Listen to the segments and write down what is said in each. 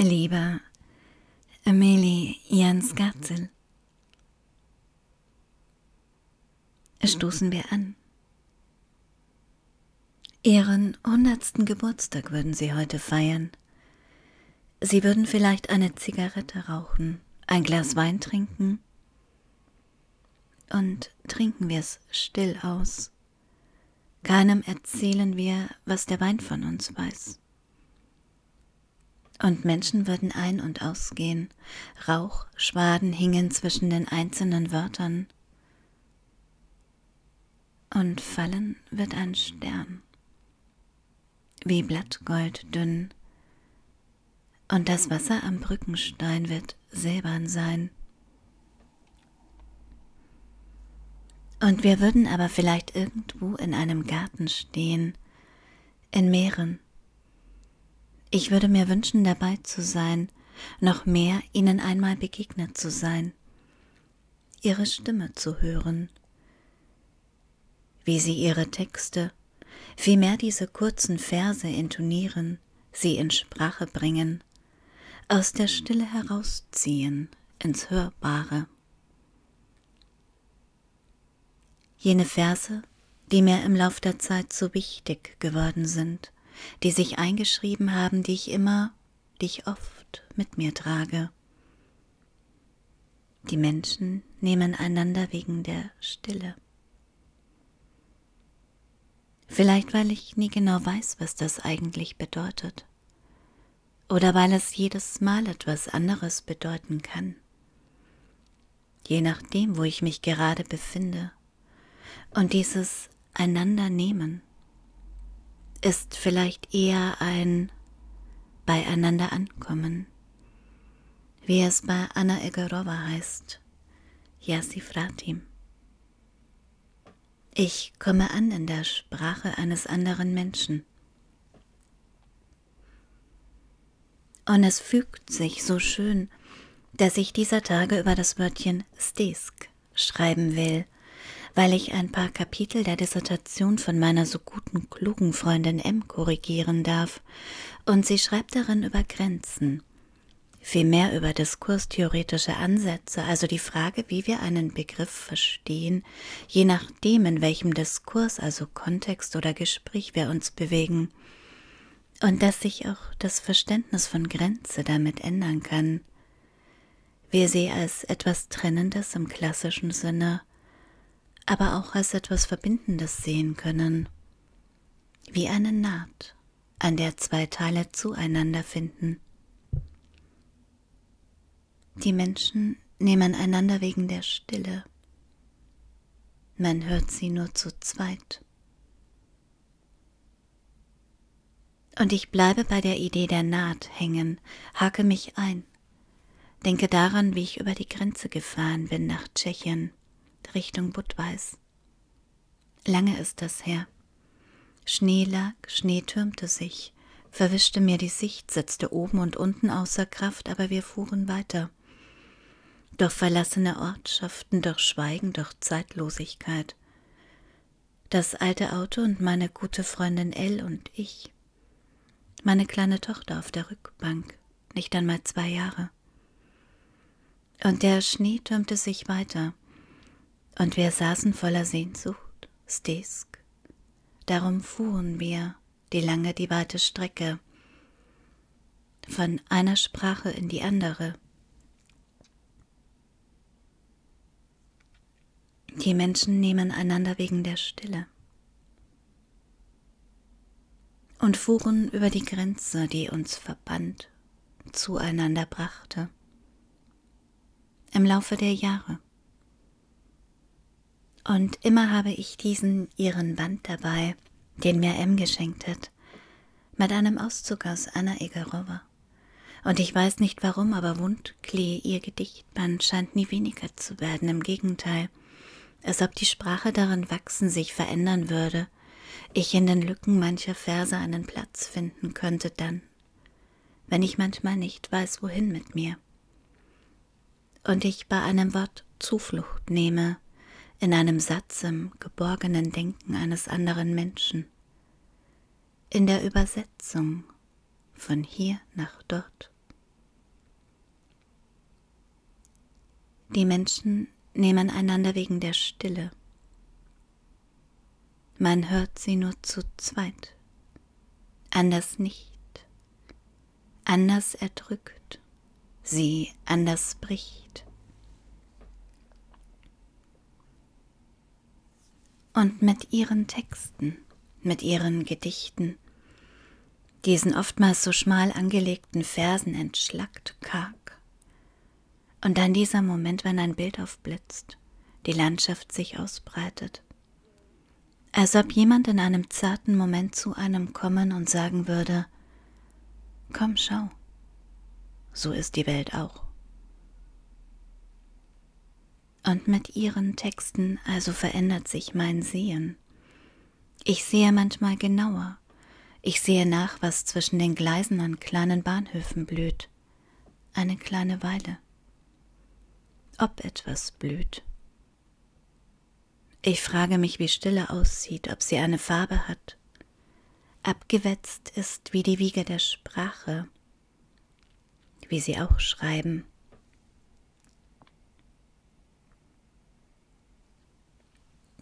Lieber Amelie Jans Gatzel, stoßen wir an. Ihren hundertsten Geburtstag würden Sie heute feiern. Sie würden vielleicht eine Zigarette rauchen, ein Glas Wein trinken und trinken wir es still aus. Keinem erzählen wir, was der Wein von uns weiß. Und Menschen würden ein- und ausgehen, Rauchschwaden hingen zwischen den einzelnen Wörtern. Und fallen wird ein Stern, wie Blattgold dünn, und das Wasser am Brückenstein wird silbern sein. Und wir würden aber vielleicht irgendwo in einem Garten stehen, in Meeren. Ich würde mir wünschen, dabei zu sein, noch mehr ihnen einmal begegnet zu sein, ihre Stimme zu hören, wie sie ihre Texte, vielmehr diese kurzen Verse intonieren, sie in Sprache bringen, aus der Stille herausziehen ins Hörbare. jene Verse, die mir im Lauf der Zeit so wichtig geworden sind, die sich eingeschrieben haben, die ich immer, die ich oft mit mir trage. Die Menschen nehmen einander wegen der Stille. Vielleicht weil ich nie genau weiß, was das eigentlich bedeutet. Oder weil es jedes Mal etwas anderes bedeuten kann. Je nachdem, wo ich mich gerade befinde und dieses einander nehmen ist vielleicht eher ein beieinander ankommen, wie es bei Anna Egorova heißt, Yasifratim. Ich komme an in der Sprache eines anderen Menschen. Und es fügt sich so schön, dass ich dieser Tage über das Wörtchen Stesk schreiben will – weil ich ein paar Kapitel der Dissertation von meiner so guten, klugen Freundin M korrigieren darf, und sie schreibt darin über Grenzen, vielmehr über diskurstheoretische Ansätze, also die Frage, wie wir einen Begriff verstehen, je nachdem, in welchem Diskurs, also Kontext oder Gespräch wir uns bewegen, und dass sich auch das Verständnis von Grenze damit ändern kann. Wir sie als etwas Trennendes im klassischen Sinne aber auch als etwas Verbindendes sehen können, wie eine Naht, an der zwei Teile zueinander finden. Die Menschen nehmen einander wegen der Stille. Man hört sie nur zu zweit. Und ich bleibe bei der Idee der Naht hängen, hake mich ein, denke daran, wie ich über die Grenze gefahren bin nach Tschechien Richtung Budweis. Lange ist das her. Schnee lag, Schnee türmte sich, verwischte mir die Sicht, setzte oben und unten außer Kraft, aber wir fuhren weiter. Durch verlassene Ortschaften, durch Schweigen, durch Zeitlosigkeit. Das alte Auto und meine gute Freundin Elle und ich. Meine kleine Tochter auf der Rückbank, nicht einmal zwei Jahre. Und der Schnee türmte sich weiter und wir saßen voller Sehnsucht, Stesk. Darum fuhren wir die lange, die weite Strecke, von einer Sprache in die andere. Die Menschen nehmen einander wegen der Stille und fuhren über die Grenze, die uns verband, zueinander brachte. Im Laufe der Jahre. Und immer habe ich diesen ihren Band dabei, den mir M geschenkt hat, mit einem Auszug aus Anna Egerova. Und ich weiß nicht warum, aber Wundklee, ihr Gedichtband, scheint nie weniger zu werden, im Gegenteil, als ob die Sprache darin wachsen, sich verändern würde, ich in den Lücken mancher Verse einen Platz finden könnte dann, wenn ich manchmal nicht weiß, wohin mit mir. Und ich bei einem Wort Zuflucht nehme, in einem Satz im geborgenen Denken eines anderen Menschen, in der Übersetzung von hier nach dort. Die Menschen nehmen einander wegen der Stille. Man hört sie nur zu zweit, anders nicht, anders erdrückt, sie anders bricht Und mit ihren Texten, mit ihren Gedichten, diesen oftmals so schmal angelegten Versen entschlackt, karg, und dann dieser Moment, wenn ein Bild aufblitzt, die Landschaft sich ausbreitet. Als ob jemand in einem zarten Moment zu einem kommen und sagen würde, Komm, schau, so ist die Welt auch. Und mit ihren Texten also verändert sich mein Sehen. Ich sehe manchmal genauer. Ich sehe nach, was zwischen den Gleisen an kleinen Bahnhöfen blüht. Eine kleine Weile ob etwas blüht. Ich frage mich, wie Stille aussieht, ob sie eine Farbe hat. Abgewetzt ist wie die Wiege der Sprache, wie sie auch schreiben.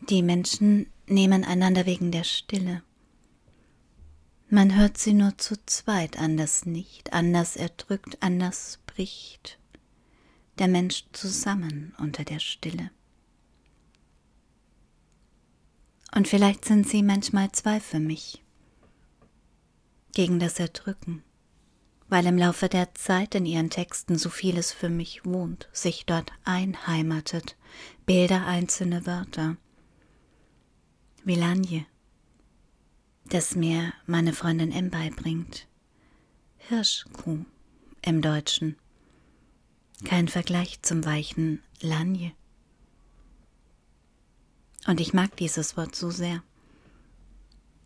Die Menschen nehmen einander wegen der Stille. Man hört sie nur zu zweit, anders nicht, anders erdrückt, anders bricht der Mensch zusammen unter der Stille. Und vielleicht sind sie manchmal zwei für mich, gegen das Erdrücken, weil im Laufe der Zeit in ihren Texten so vieles für mich wohnt, sich dort einheimatet, Bilder, einzelne Wörter, wie Lanje, das mir meine Freundin M beibringt, Hirschkuh im Deutschen kein Vergleich zum weichen Lanje. Und ich mag dieses Wort so sehr.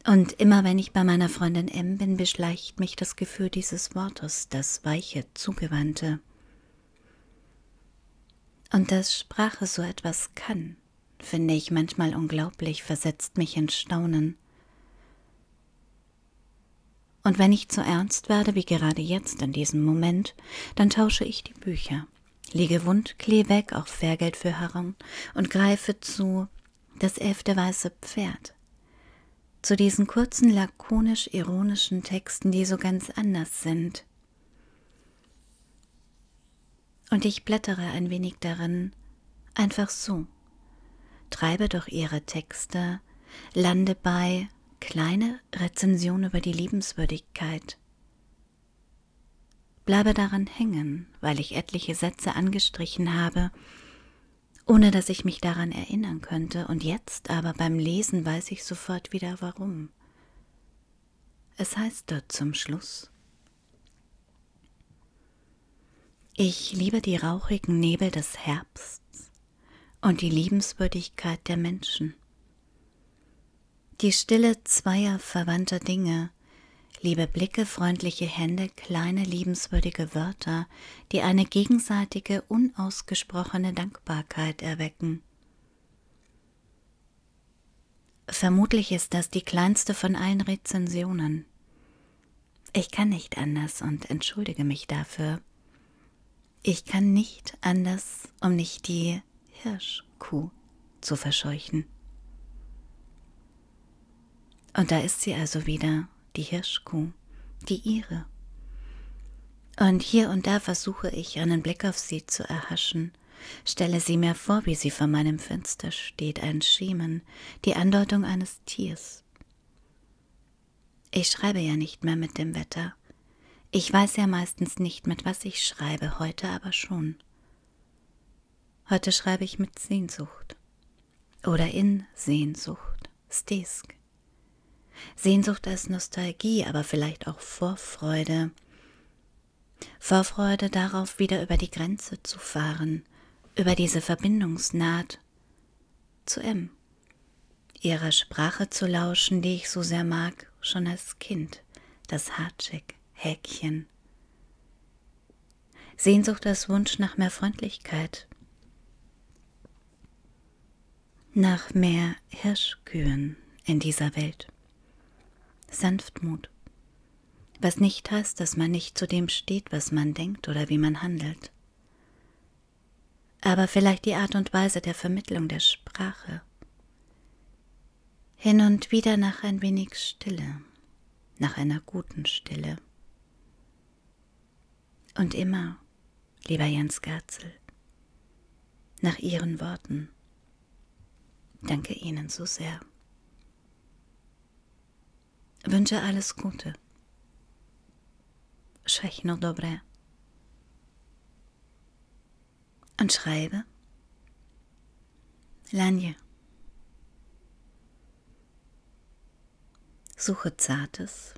Und immer wenn ich bei meiner Freundin M bin, beschleicht mich das Gefühl dieses Wortes, das weiche, zugewandte. Und dass Sprache so etwas kann, finde ich manchmal unglaublich, versetzt mich in Staunen. Und wenn ich zu ernst werde, wie gerade jetzt in diesem Moment, dann tausche ich die Bücher, lege Wundklee weg, auch Fairgeld für herum, und greife zu das elfte weiße Pferd. Zu diesen kurzen, lakonisch-ironischen Texten, die so ganz anders sind. Und ich blättere ein wenig darin, einfach so, treibe durch ihre Texte, lande bei kleine Rezension über die Liebenswürdigkeit. Bleibe daran hängen, weil ich etliche Sätze angestrichen habe, ohne dass ich mich daran erinnern könnte, und jetzt aber beim Lesen weiß ich sofort wieder warum. Es heißt dort zum Schluss Ich liebe die rauchigen Nebel des Herbsts und die Liebenswürdigkeit der Menschen. Die Stille zweier verwandter Dinge, liebe Blicke, freundliche Hände, kleine liebenswürdige Wörter, die eine gegenseitige, unausgesprochene Dankbarkeit erwecken. Vermutlich ist das die kleinste von allen Rezensionen. Ich kann nicht anders und entschuldige mich dafür. Ich kann nicht anders, um nicht die Hirschkuh zu verscheuchen. Und da ist sie also wieder, die Hirschkuh, die ihre. Und hier und da versuche ich, einen Blick auf sie zu erhaschen, stelle sie mir vor, wie sie vor meinem Fenster steht, ein Schiemen, die Andeutung eines Tiers. Ich schreibe ja nicht mehr mit dem Wetter. Ich weiß ja meistens nicht, mit was ich schreibe, heute aber schon. Heute schreibe ich mit Sehnsucht oder in Sehnsucht, Stesk. Sehnsucht als Nostalgie, aber vielleicht auch Vorfreude. Vorfreude darauf, wieder über die Grenze zu fahren, über diese Verbindungsnaht zu M, ihrer Sprache zu lauschen, die ich so sehr mag, schon als Kind, das Hartschek, Häkchen. Sehnsucht als Wunsch nach mehr Freundlichkeit, nach mehr Hirschkühen in dieser Welt. Sanftmut. Was nicht heißt, dass man nicht zu dem steht, was man denkt oder wie man handelt. aber vielleicht die Art und Weise der Vermittlung der Sprache. Hin und wieder nach ein wenig Stille, nach einer guten Stille. Und immer, lieber Jens Gerzel, nach Ihren Worten. Danke Ihnen so sehr. Wünsche alles Gute. Všechno dobré. Und schreibe Lanje. Suche Zartes,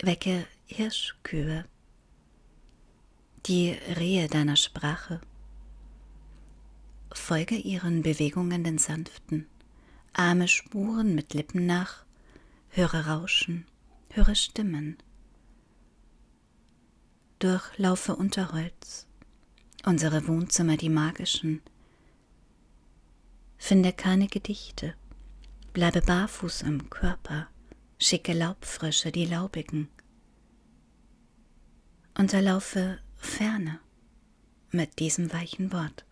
wecke Hirschkühe, die Rehe deiner Sprache. Folge ihren Bewegungen den sanften, arme Spuren mit Lippen nach, höre Rauschen, höre Stimmen. Durchlaufe Unterholz, unsere Wohnzimmer die magischen. Finde keine Gedichte, bleibe barfuß im Körper, schicke Laubfrische die Laubigen. Unterlaufe Ferne mit diesem weichen Wort.